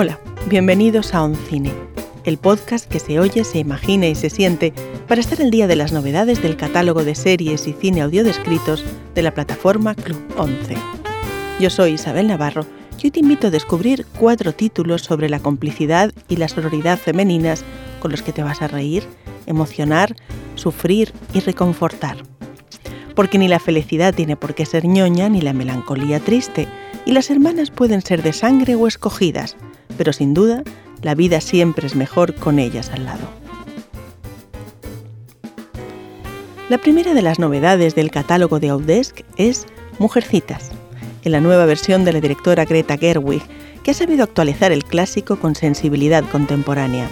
Hola, bienvenidos a Oncine, el podcast que se oye, se imagina y se siente para estar al día de las novedades del catálogo de series y cine audiodescritos de la plataforma Club 11. Yo soy Isabel Navarro y hoy te invito a descubrir cuatro títulos sobre la complicidad y la sororidad femeninas con los que te vas a reír, emocionar, sufrir y reconfortar. Porque ni la felicidad tiene por qué ser ñoña ni la melancolía triste, y las hermanas pueden ser de sangre o escogidas, pero sin duda la vida siempre es mejor con ellas al lado. La primera de las novedades del catálogo de Audesk es Mujercitas, en la nueva versión de la directora Greta Gerwig, que ha sabido actualizar el clásico con sensibilidad contemporánea.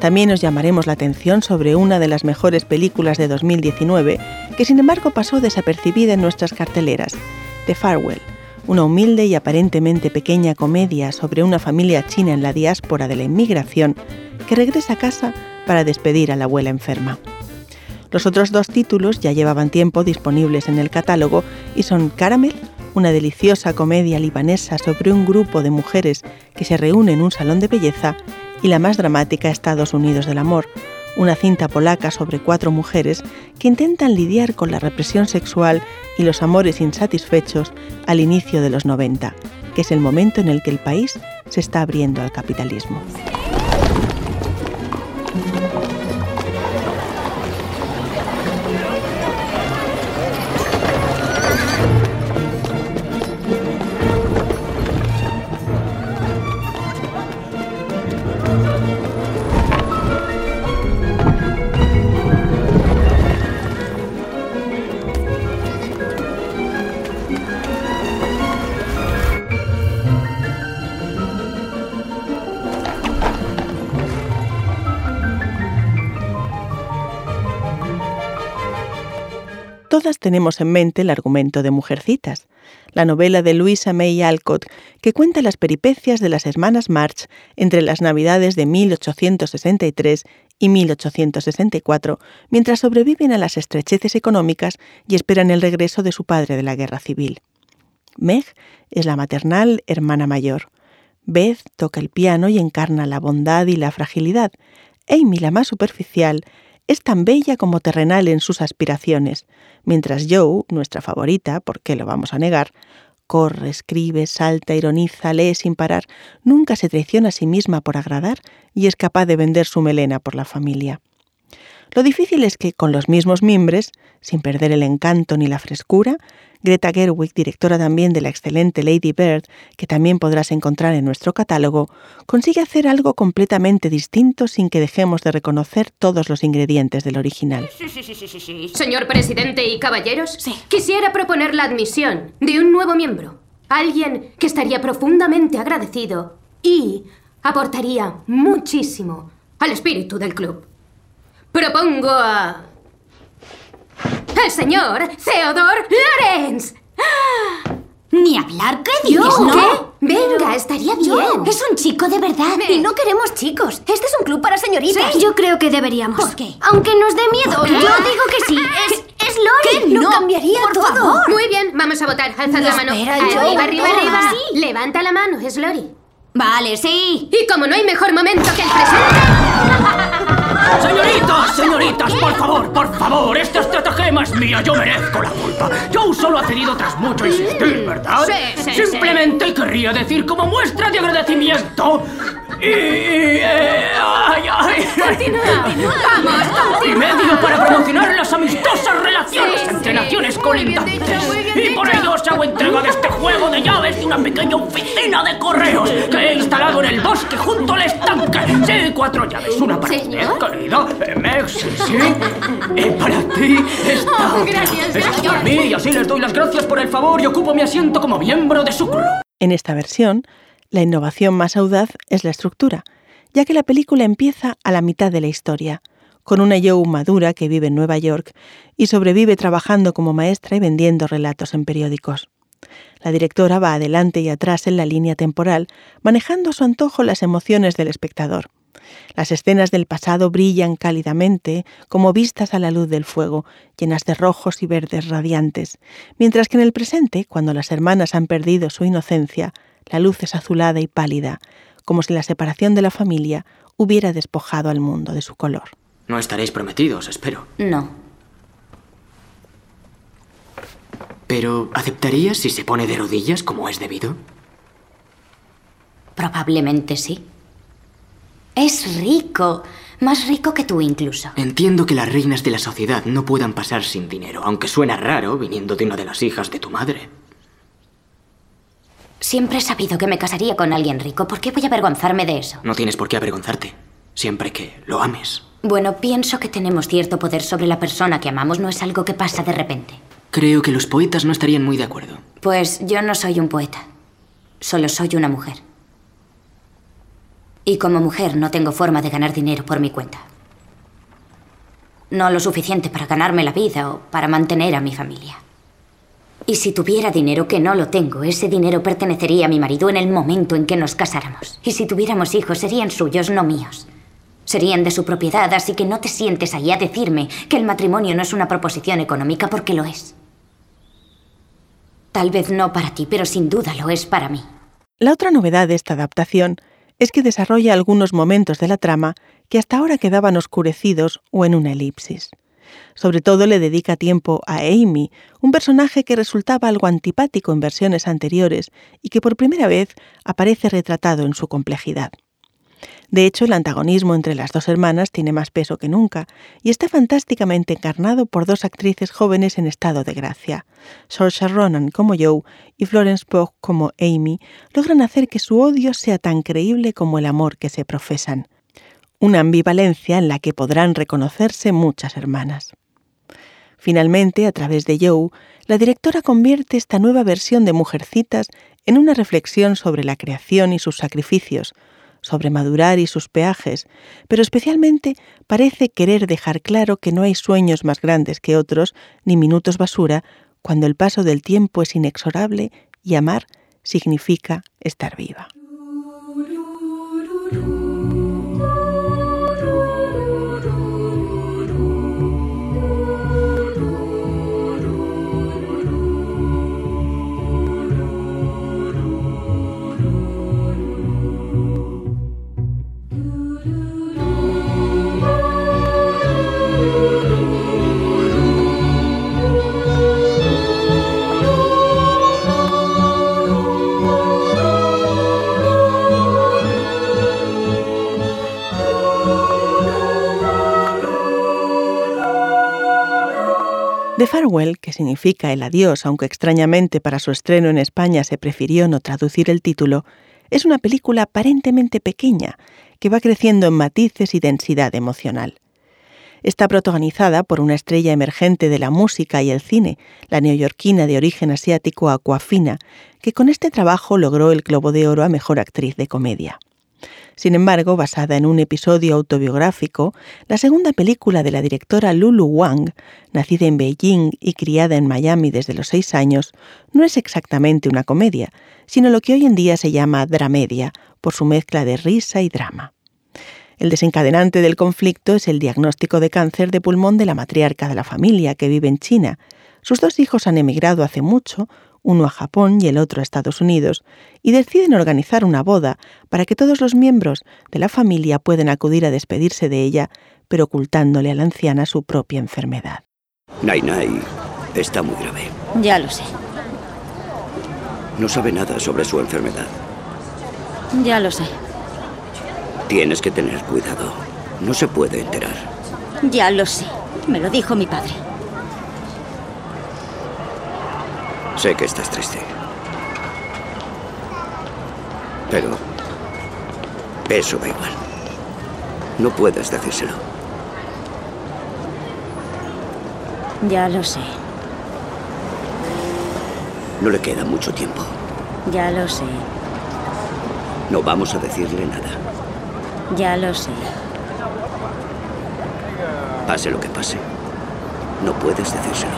También nos llamaremos la atención sobre una de las mejores películas de 2019, que sin embargo pasó desapercibida en nuestras carteleras, The Farewell, una humilde y aparentemente pequeña comedia sobre una familia china en la diáspora de la inmigración que regresa a casa para despedir a la abuela enferma. Los otros dos títulos ya llevaban tiempo disponibles en el catálogo y son Caramel, una deliciosa comedia libanesa sobre un grupo de mujeres que se reúnen en un salón de belleza, y la más dramática Estados Unidos del Amor, una cinta polaca sobre cuatro mujeres que intentan lidiar con la represión sexual y los amores insatisfechos al inicio de los 90, que es el momento en el que el país se está abriendo al capitalismo. Todas tenemos en mente el argumento de Mujercitas, la novela de Louisa May Alcott que cuenta las peripecias de las hermanas March entre las Navidades de 1863 y 1864, mientras sobreviven a las estrecheces económicas y esperan el regreso de su padre de la guerra civil. Meg es la maternal hermana mayor. Beth toca el piano y encarna la bondad y la fragilidad. Amy, la más superficial, es tan bella como terrenal en sus aspiraciones, mientras Joe, nuestra favorita, ¿por qué lo vamos a negar? Corre, escribe, salta, ironiza, lee sin parar, nunca se traiciona a sí misma por agradar y es capaz de vender su melena por la familia. Lo difícil es que, con los mismos mimbres, sin perder el encanto ni la frescura, Greta Gerwig, directora también de la excelente Lady Bird, que también podrás encontrar en nuestro catálogo, consigue hacer algo completamente distinto sin que dejemos de reconocer todos los ingredientes del original. Sí, sí, sí, sí, sí. Señor presidente y caballeros, quisiera proponer la admisión de un nuevo miembro. Alguien que estaría profundamente agradecido y aportaría muchísimo al espíritu del club. Propongo a... El señor Theodore Lorenz. Ni hablar, ¿qué dices? ¿Yo? ¿No? ¿Qué? Venga, estaría bien. Es un chico de verdad. Me- Y no queremos chicos. Este es un club para señoritas. Yo creo que deberíamos. ¿Por qué? Aunque nos dé miedo. Yo digo que sí. Es, es Lori. ¿Qué? Lo No, cambiaría por todo. favor. Muy bien, vamos a votar. Alzad la mano. espera, arriba, yo. arriba, arriba. Sí. Levanta la mano, es Lori. Vale, sí. Y como no hay mejor momento que el presente... Señoritas, señoritas, por favor, por favor, esta estratagema es mía, yo merezco la culpa. Yo solo ha cedido tras mucho insistir, ¿verdad? Sí, sí, Simplemente querría decir como muestra de agradecimiento. Y. eh, ay, Vamos, y medio para promocionar las amistosas relaciones Sí, entre sí. naciones colindantes. y por dicho. ello os hago entrega de este juego de llaves de una pequeña oficina de correos que he instalado en el bosque junto al estanque. Sí, cuatro llaves, una para usted, ¿Señor? querida. Eh, Meg, sí. Y para ti esta Oh, otra. gracias, Esta señor. para mí y así les doy las gracias por el favor y ocupo mi asiento como miembro de su club. En esta versión, la innovación más audaz es la estructura, ya que la película empieza a la mitad de la historia, con una Joe madura que vive en Nueva York y sobrevive trabajando como maestra y vendiendo relatos en periódicos. La directora va adelante y atrás en la línea temporal, manejando a su antojo las emociones del espectador. Las escenas del pasado brillan cálidamente, como vistas a la luz del fuego, llenas de rojos y verdes radiantes, mientras que en el presente, cuando las hermanas han perdido su inocencia, la luz es azulada y pálida, como si la separación de la familia hubiera despojado al mundo de su color. No estaréis prometidos, espero. No. Pero, ¿aceptarías si se pone de rodillas como es debido? Probablemente sí. Es rico. Más rico que tú incluso. Entiendo que las reinas de la sociedad no puedan pasar sin dinero, aunque suena raro viniendo de una de las hijas de tu madre. Siempre he sabido que me casaría con alguien rico. ¿Por qué voy a avergonzarme de eso? No tienes por qué avergonzarte, siempre que lo ames. Bueno, pienso que tenemos cierto poder sobre la persona que amamos. No es algo que pasa de repente. Creo que los poetas no estarían muy de acuerdo. Pues yo no soy un poeta. Solo soy una mujer. Y como mujer no tengo forma de ganar dinero por mi cuenta. No lo suficiente para ganarme la vida o para mantener a mi familia. Y si tuviera dinero, que no lo tengo, ese dinero pertenecería a mi marido en el momento en que nos casáramos. Y si tuviéramos hijos, serían suyos, no míos. Serían de su propiedad, así que no te sientes ahí a decirme que el matrimonio no es una proposición económica porque lo es. Tal vez no para ti, pero sin duda lo es para mí. La otra novedad de esta adaptación es que desarrolla algunos momentos de la trama que hasta ahora quedaban oscurecidos o en una elipsis. Sobre todo le dedica tiempo a Amy, un personaje que resultaba algo antipático en versiones anteriores y que por primera vez aparece retratado en su complejidad. De hecho, el antagonismo entre las dos hermanas tiene más peso que nunca y está fantásticamente encarnado por dos actrices jóvenes en estado de gracia. Saoirse Ronan como Joe y Florence Pugh como Amy logran hacer que su odio sea tan creíble como el amor que se profesan. Una ambivalencia en la que podrán reconocerse muchas hermanas. Finalmente, a través de Joe, la directora convierte esta nueva versión de Mujercitas en una reflexión sobre la creación y sus sacrificios, sobre madurar y sus peajes, pero especialmente parece querer dejar claro que no hay sueños más grandes que otros, ni minutos basura, cuando el paso del tiempo es inexorable y amar significa estar viva. Farewell, que significa el adiós, aunque extrañamente para su estreno en España se prefirió no traducir el título, es una película aparentemente pequeña que va creciendo en matices y densidad emocional. Está protagonizada por una estrella emergente de la música y el cine, la neoyorquina de origen asiático Aquafina, que con este trabajo logró el Globo de Oro a Mejor Actriz de Comedia. Sin embargo, basada en un episodio autobiográfico, la segunda película de la directora Lulu Wang, nacida en Beijing y criada en Miami desde los seis años, no es exactamente una comedia, sino lo que hoy en día se llama dramedia, por su mezcla de risa y drama. El desencadenante del conflicto es el diagnóstico de cáncer de pulmón de la matriarca de la familia, que vive en China. Sus dos hijos han emigrado hace mucho, uno a Japón y el otro a Estados Unidos, y deciden organizar una boda para que todos los miembros de la familia puedan acudir a despedirse de ella, pero ocultándole a la anciana su propia enfermedad. Nai Nai está muy grave. Ya lo sé. No sabe nada sobre su enfermedad. Ya lo sé. Tienes que tener cuidado. No se puede enterar. Ya lo sé. Me lo dijo mi padre. Sé que estás triste. Pero eso da igual. No puedes decírselo. Ya lo sé. No le queda mucho tiempo. Ya lo sé. No vamos a decirle nada. Ya lo sé. Pase lo que pase. No puedes decírselo.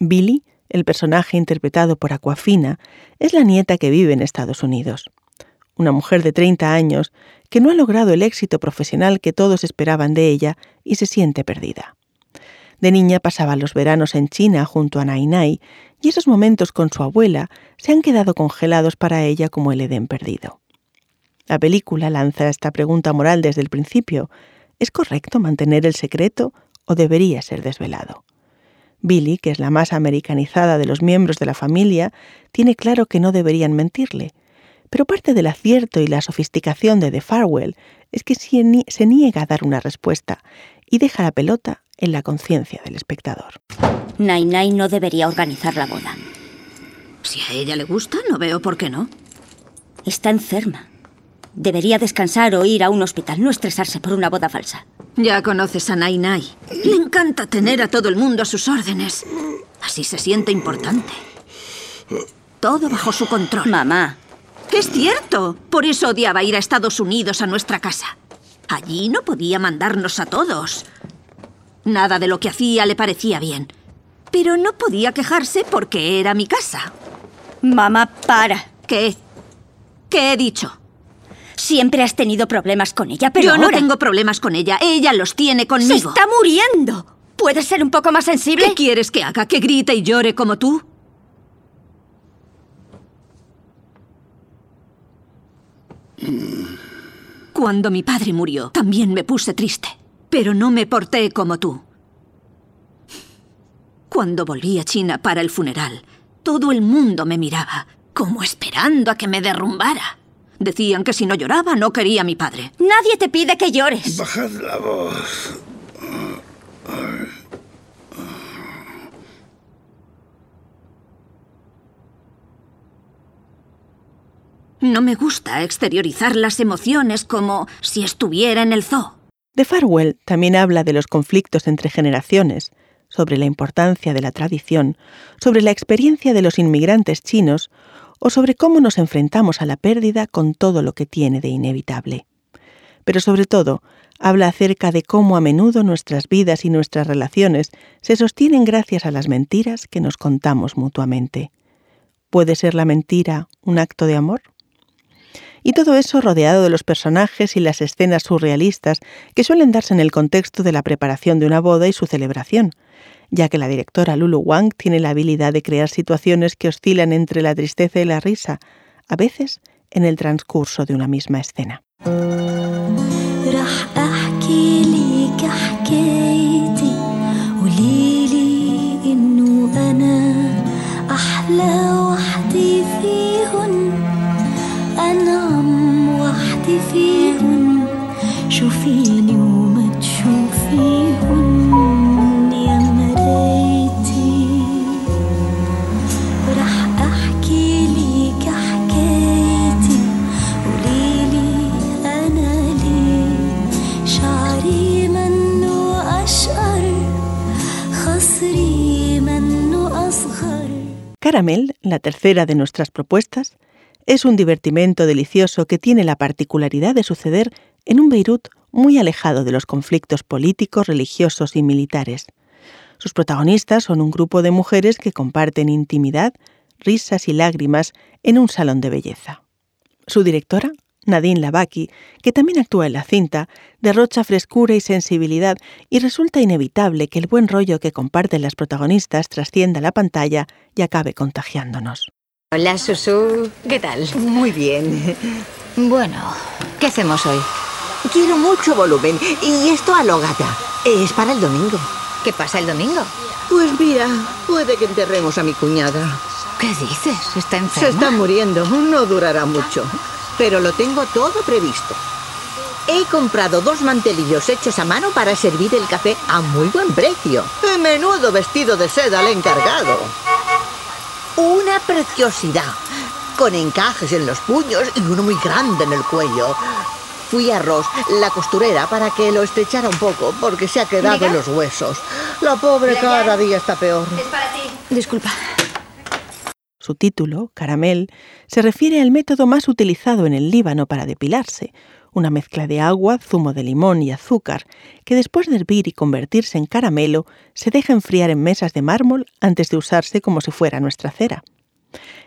Billy, el personaje interpretado por Aquafina, es la nieta que vive en Estados Unidos. Una mujer de 30 años que no ha logrado el éxito profesional que todos esperaban de ella y se siente perdida. De niña pasaba los veranos en China junto a Nainai y esos momentos con su abuela se han quedado congelados para ella como el Edén perdido. La película lanza esta pregunta moral desde el principio. ¿Es correcto mantener el secreto o debería ser desvelado? Billy, que es la más americanizada de los miembros de la familia, tiene claro que no deberían mentirle, pero parte del acierto y la sofisticación de The Farwell es que se niega a dar una respuesta y deja la pelota en la conciencia del espectador. Nai no debería organizar la boda. Si a ella le gusta, no veo por qué no. Está enferma. Debería descansar o ir a un hospital, no estresarse por una boda falsa. Ya conoces a Nai Nai. Le encanta tener a todo el mundo a sus órdenes. Así se siente importante. Todo bajo su control. Mamá. Es cierto. Por eso odiaba ir a Estados Unidos a nuestra casa. Allí no podía mandarnos a todos. Nada de lo que hacía le parecía bien. Pero no podía quejarse porque era mi casa. Mamá, para. ¿Qué? ¿Qué he dicho? Siempre has tenido problemas con ella, pero Yo no tengo problemas con ella. Ella los tiene conmigo. ¡Se está muriendo! ¿Puedes ser un poco más sensible? ¿Qué quieres que haga? ¿Que grite y llore como tú? Cuando mi padre murió, también me puse triste. Pero no me porté como tú. Cuando volví a China para el funeral, todo el mundo me miraba, como esperando a que me derrumbara. Decían que si no lloraba no quería a mi padre. Nadie te pide que llores. Bajad la voz. No me gusta exteriorizar las emociones como si estuviera en el zoo. De Farwell también habla de los conflictos entre generaciones, sobre la importancia de la tradición, sobre la experiencia de los inmigrantes chinos o sobre cómo nos enfrentamos a la pérdida con todo lo que tiene de inevitable. Pero sobre todo, habla acerca de cómo a menudo nuestras vidas y nuestras relaciones se sostienen gracias a las mentiras que nos contamos mutuamente. ¿Puede ser la mentira un acto de amor? Y todo eso rodeado de los personajes y las escenas surrealistas que suelen darse en el contexto de la preparación de una boda y su celebración, ya que la directora Lulu Wang tiene la habilidad de crear situaciones que oscilan entre la tristeza y la risa, a veces en el transcurso de una misma escena. La tercera de nuestras propuestas, es un divertimento delicioso que tiene la particularidad de suceder en un Beirut muy alejado de los conflictos políticos, religiosos y militares. Sus protagonistas son un grupo de mujeres que comparten intimidad, risas y lágrimas en un salón de belleza. Su directora, Nadine Lavaki, que también actúa en la cinta, derrocha frescura y sensibilidad y resulta inevitable que el buen rollo que comparten las protagonistas trascienda la pantalla y acabe contagiándonos. Hola, Susu. ¿Qué tal? Muy bien. Bueno, ¿qué hacemos hoy? Quiero mucho volumen y esto a lo gata. Es para el domingo. ¿Qué pasa el domingo? Pues mira, puede que enterremos a mi cuñada. ¿Qué dices? ¿Está enferma? Se está muriendo. No durará mucho pero lo tengo todo previsto. He comprado dos mantelillos hechos a mano para servir el café a muy buen precio. ¡Qué menudo vestido de seda al encargado! Una preciosidad, con encajes en los puños y uno muy grande en el cuello. Fui a Ross, la costurera, para que lo estrechara un poco, porque se ha quedado en los huesos. La pobre cada día está peor. Es para ti. Disculpa. Su título, caramel, se refiere al método más utilizado en el Líbano para depilarse, una mezcla de agua, zumo de limón y azúcar, que después de hervir y convertirse en caramelo, se deja enfriar en mesas de mármol antes de usarse como si fuera nuestra cera.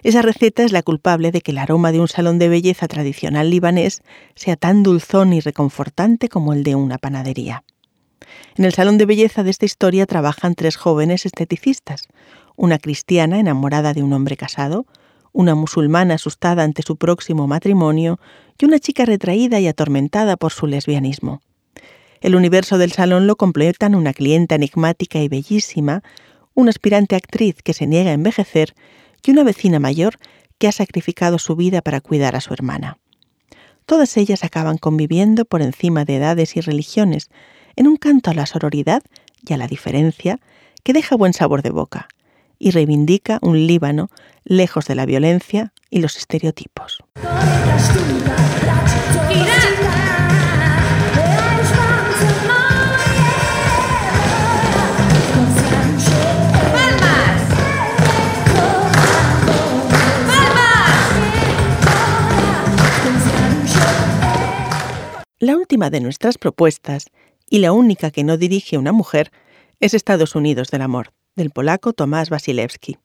Esa receta es la culpable de que el aroma de un salón de belleza tradicional libanés sea tan dulzón y reconfortante como el de una panadería. En el salón de belleza de esta historia trabajan tres jóvenes esteticistas, una cristiana enamorada de un hombre casado, una musulmana asustada ante su próximo matrimonio y una chica retraída y atormentada por su lesbianismo. El universo del salón lo completan una clienta enigmática y bellísima, una aspirante actriz que se niega a envejecer y una vecina mayor que ha sacrificado su vida para cuidar a su hermana. Todas ellas acaban conviviendo por encima de edades y religiones, en un canto a la sororidad y a la diferencia que deja buen sabor de boca y reivindica un Líbano lejos de la violencia y los estereotipos. La última de nuestras propuestas, y la única que no dirige una mujer, es Estados Unidos del Amor, del polaco Tomás Wasilewski.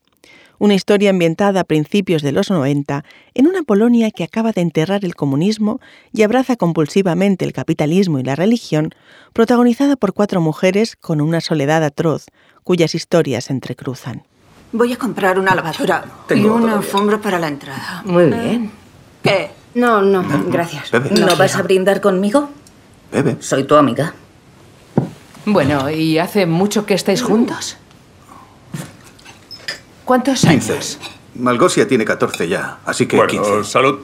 Una historia ambientada a principios de los 90 en una Polonia que acaba de enterrar el comunismo y abraza compulsivamente el capitalismo y la religión, protagonizada por cuatro mujeres con una soledad atroz, cuyas historias se entrecruzan. Voy a comprar una lavadora y una alfombra para la entrada. Muy bien. ¿Qué? No, no, gracias. Bebe. ¿No vas a brindar conmigo? Bebe. Soy tu amiga. Bueno, ¿y hace mucho que estáis juntos? ¿Cuántos años? 15. Malgosia tiene 14 ya, así que Bueno, 15. salud.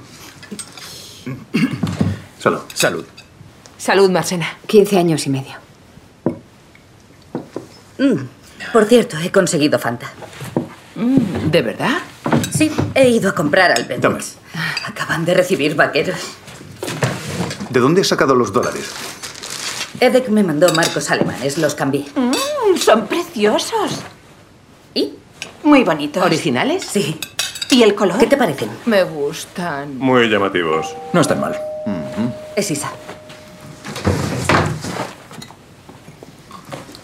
Salud. Salud. Salud, Marcena. 15 años y medio. Mm, Por cierto, he conseguido Fanta. Mm, ¿De verdad? Sí, he ido a comprar al Betex. Acaban de recibir vaqueros. ¿De dónde has sacado los dólares? Edek me mandó marcos alemanes, los cambié. Mm, son preciosos. ¿Y? Muy bonitos. ¿Originales? Sí. ¿Y el color? ¿Qué te parecen? Me gustan. Muy llamativos. No están mal. Es Isa.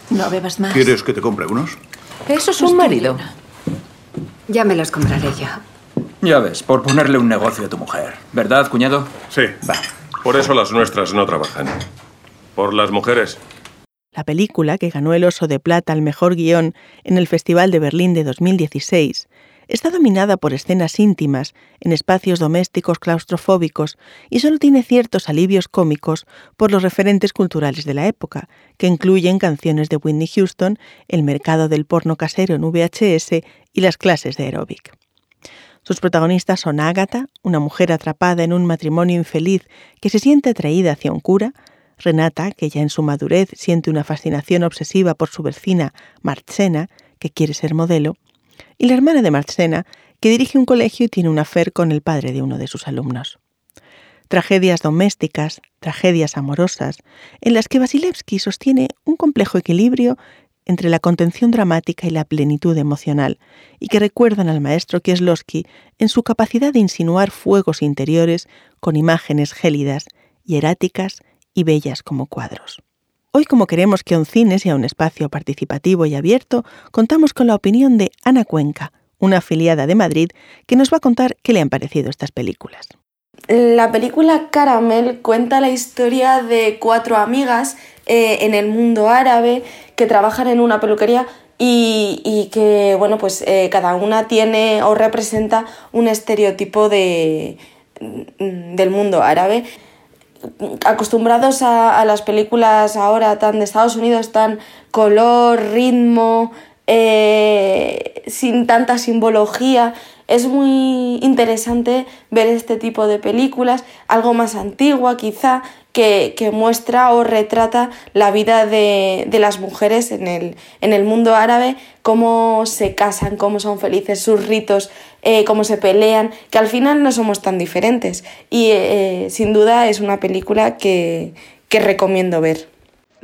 No bebas más. ¿Quieres que te compre unos? Eso es un marido. Ya me los compraré yo. Ya ves, por ponerle un negocio a tu mujer. ¿Verdad, cuñado? Sí. Por eso las nuestras no trabajan. Por las mujeres. La película, que ganó el Oso de Plata al mejor guion en el Festival de Berlín de 2016, está dominada por escenas íntimas, en espacios domésticos claustrofóbicos, y solo tiene ciertos alivios cómicos por los referentes culturales de la época, que incluyen canciones de Whitney Houston, el mercado del porno casero en VHS y las clases de aeróbic. Sus protagonistas son Ágata, una mujer atrapada en un matrimonio infeliz que se siente atraída hacia un cura, Renata, que ya en su madurez siente una fascinación obsesiva por su vecina Marchena, que quiere ser modelo, y la hermana de Marchena, que dirige un colegio y tiene un afer con el padre de uno de sus alumnos. Tragedias domésticas, tragedias amorosas, en las que Vasilevsky sostiene un complejo equilibrio entre la contención dramática y la plenitud emocional, y que recuerdan al maestro Kieslowski en su capacidad de insinuar fuegos interiores con imágenes gélidas, hieráticas y bellas como cuadros. Hoy, como queremos que un cine sea un espacio participativo y abierto, contamos con la opinión de Ana Cuenca, una afiliada de Madrid, que nos va a contar qué le han parecido estas películas. La película Caramel cuenta la historia de cuatro amigas eh, en el mundo árabe que trabajan en una peluquería y, que, bueno, pues eh, cada una tiene o representa un estereotipo de, del mundo árabe. Acostumbrados a, a las películas ahora tan de Estados Unidos, tan color, ritmo, eh, sin tanta simbología, es muy interesante ver este tipo de películas, algo más antigua quizá, que, que muestra o retrata la vida de, de las mujeres en el, en el, mundo árabe, cómo se casan, cómo son felices, sus ritos, eh, cómo se pelean, que al final no somos tan diferentes. Y eh, sin duda es una película que, que recomiendo ver.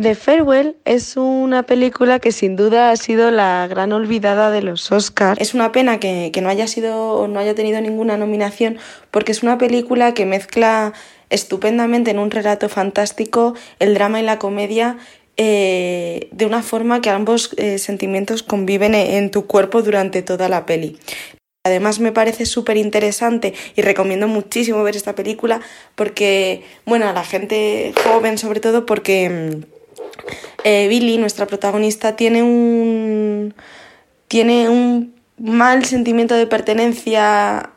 The Farewell es una película que sin duda ha sido la gran olvidada de los Oscars. Es una pena que, que no haya sido no haya tenido ninguna nominación porque es una película que mezcla estupendamente en un relato fantástico el drama y la comedia eh, de una forma que ambos eh, sentimientos conviven en tu cuerpo durante toda la peli. Además me parece súper interesante y recomiendo muchísimo ver esta película porque, bueno, a la gente joven sobre todo porque eh, Billy, nuestra protagonista, tiene un, tiene un mal sentimiento de pertenencia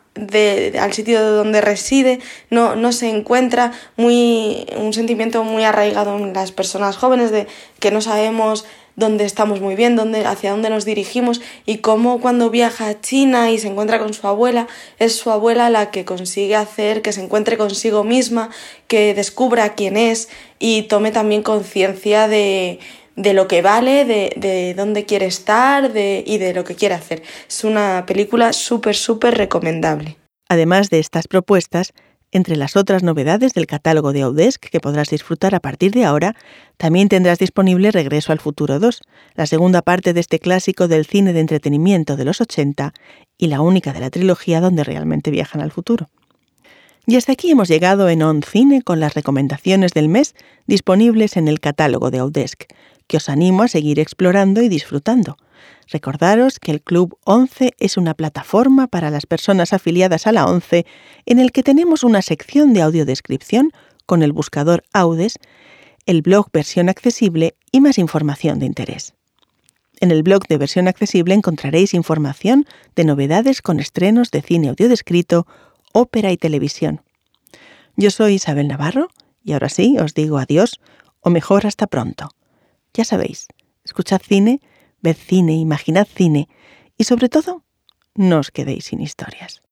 al sitio donde reside, no, no se encuentra, muy, un sentimiento muy arraigado en las personas jóvenes de que no sabemos dónde estamos muy bien, dónde, hacia dónde nos dirigimos y cómo cuando viaja a China y se encuentra con su abuela, es su abuela la que consigue hacer que se encuentre consigo misma, que descubra quién es y tome también conciencia de, de lo que vale, de, de dónde quiere estar de, y de lo que quiere hacer. Es una película súper, súper recomendable. Además de estas propuestas, entre las otras novedades del catálogo de Audesc que podrás disfrutar a partir de ahora, también tendrás disponible Regreso al Futuro 2, la segunda parte de este clásico del cine de entretenimiento de los 80 y la única de la trilogía donde realmente viajan al futuro. Y hasta aquí hemos llegado en On Cine con las recomendaciones del mes disponibles en el catálogo de Audesc, que os animo a seguir explorando y disfrutando. Recordaros que el Club 11 es una plataforma para las personas afiliadas a la 11 en el que tenemos una sección de audiodescripción con el buscador Audes, el blog versión accesible y más información de interés. En el blog de versión accesible encontraréis información de novedades con estrenos de cine audiodescrito, ópera y televisión. Yo soy Isabel Navarro y ahora sí os digo adiós o mejor hasta pronto. Ya sabéis, escuchad cine ved cine, imaginad cine y sobre todo, no os quedéis sin historias.